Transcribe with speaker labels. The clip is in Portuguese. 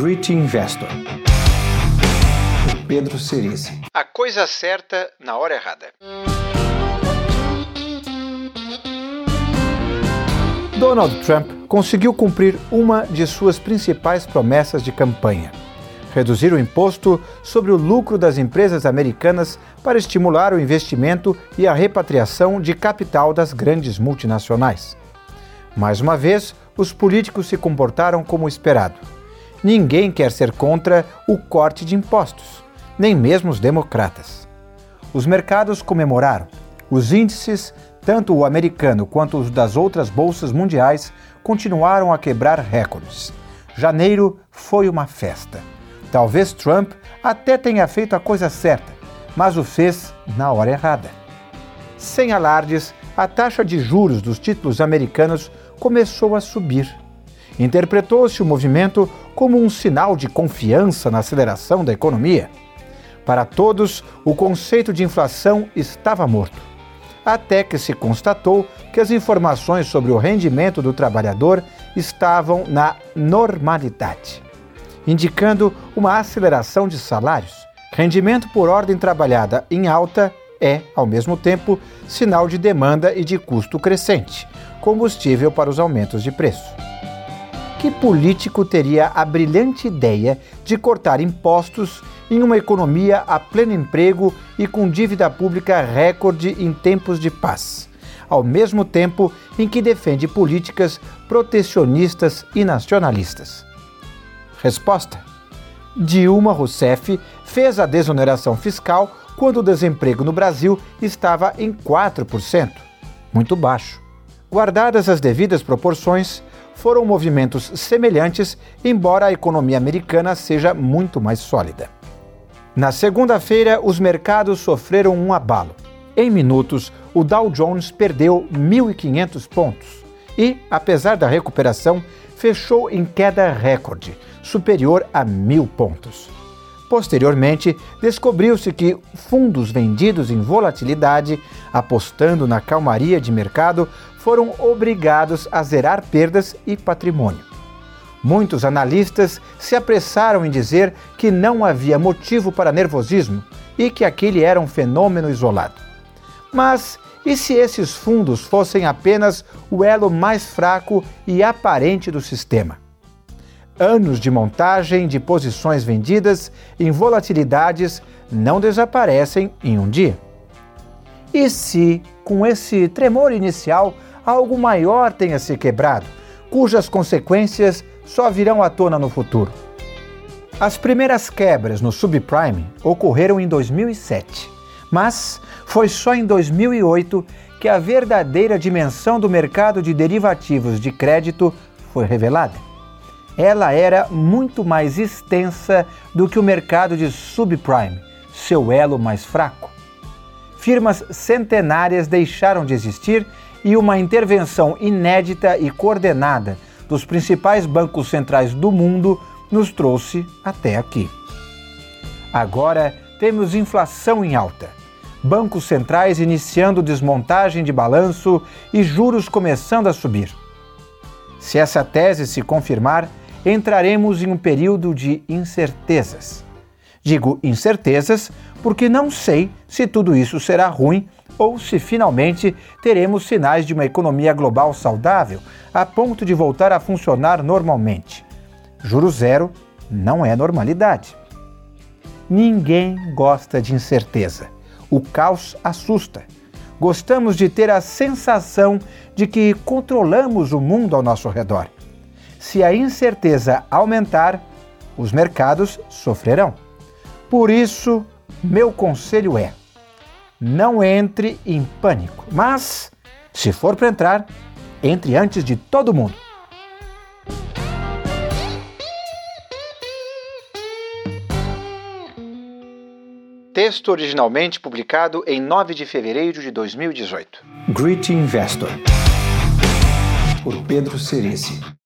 Speaker 1: Great Investor. Pedro Cerise.
Speaker 2: A coisa certa na hora errada.
Speaker 1: Donald Trump conseguiu cumprir uma de suas principais promessas de campanha: reduzir o imposto sobre o lucro das empresas americanas para estimular o investimento e a repatriação de capital das grandes multinacionais. Mais uma vez, os políticos se comportaram como esperado. Ninguém quer ser contra o corte de impostos, nem mesmo os democratas. Os mercados comemoraram. Os índices tanto o americano quanto os das outras bolsas mundiais continuaram a quebrar recordes. Janeiro foi uma festa. Talvez Trump até tenha feito a coisa certa, mas o fez na hora errada. Sem alardes, a taxa de juros dos títulos americanos começou a subir. Interpretou-se o movimento como um sinal de confiança na aceleração da economia. Para todos, o conceito de inflação estava morto até que se constatou que as informações sobre o rendimento do trabalhador estavam na normalidade, indicando uma aceleração de salários. Rendimento por ordem trabalhada em alta é, ao mesmo tempo, sinal de demanda e de custo crescente, combustível para os aumentos de preço. Que político teria a brilhante ideia de cortar impostos em uma economia a pleno emprego e com dívida pública recorde em tempos de paz, ao mesmo tempo em que defende políticas protecionistas e nacionalistas? Resposta: Dilma Rousseff fez a desoneração fiscal quando o desemprego no Brasil estava em 4%, muito baixo. Guardadas as devidas proporções, foram movimentos semelhantes, embora a economia americana seja muito mais sólida. Na segunda-feira, os mercados sofreram um abalo. Em minutos, o Dow Jones perdeu 1.500 pontos e, apesar da recuperação, fechou em queda recorde, superior a mil pontos. Posteriormente, descobriu-se que fundos vendidos em volatilidade, apostando na calmaria de mercado, foram obrigados a zerar perdas e patrimônio. Muitos analistas se apressaram em dizer que não havia motivo para nervosismo e que aquele era um fenômeno isolado. Mas e se esses fundos fossem apenas o elo mais fraco e aparente do sistema? Anos de montagem de posições vendidas em volatilidades não desaparecem em um dia. E se, com esse tremor inicial, algo maior tenha se quebrado, cujas consequências só virão à tona no futuro. As primeiras quebras no subprime ocorreram em 2007, mas foi só em 2008 que a verdadeira dimensão do mercado de derivativos de crédito foi revelada. Ela era muito mais extensa do que o mercado de subprime, seu elo mais fraco. Firmas centenárias deixaram de existir e uma intervenção inédita e coordenada dos principais bancos centrais do mundo nos trouxe até aqui. Agora temos inflação em alta, bancos centrais iniciando desmontagem de balanço e juros começando a subir. Se essa tese se confirmar, entraremos em um período de incertezas. Digo incertezas porque não sei se tudo isso será ruim ou se finalmente teremos sinais de uma economia global saudável a ponto de voltar a funcionar normalmente. Juro zero não é normalidade. Ninguém gosta de incerteza. O caos assusta. Gostamos de ter a sensação de que controlamos o mundo ao nosso redor. Se a incerteza aumentar, os mercados sofrerão. Por isso, meu conselho é: não entre em pânico, mas, se for para entrar, entre antes de todo mundo.
Speaker 2: Texto originalmente publicado em 9 de fevereiro de 2018.
Speaker 1: Great Investor. Por Pedro Cerise.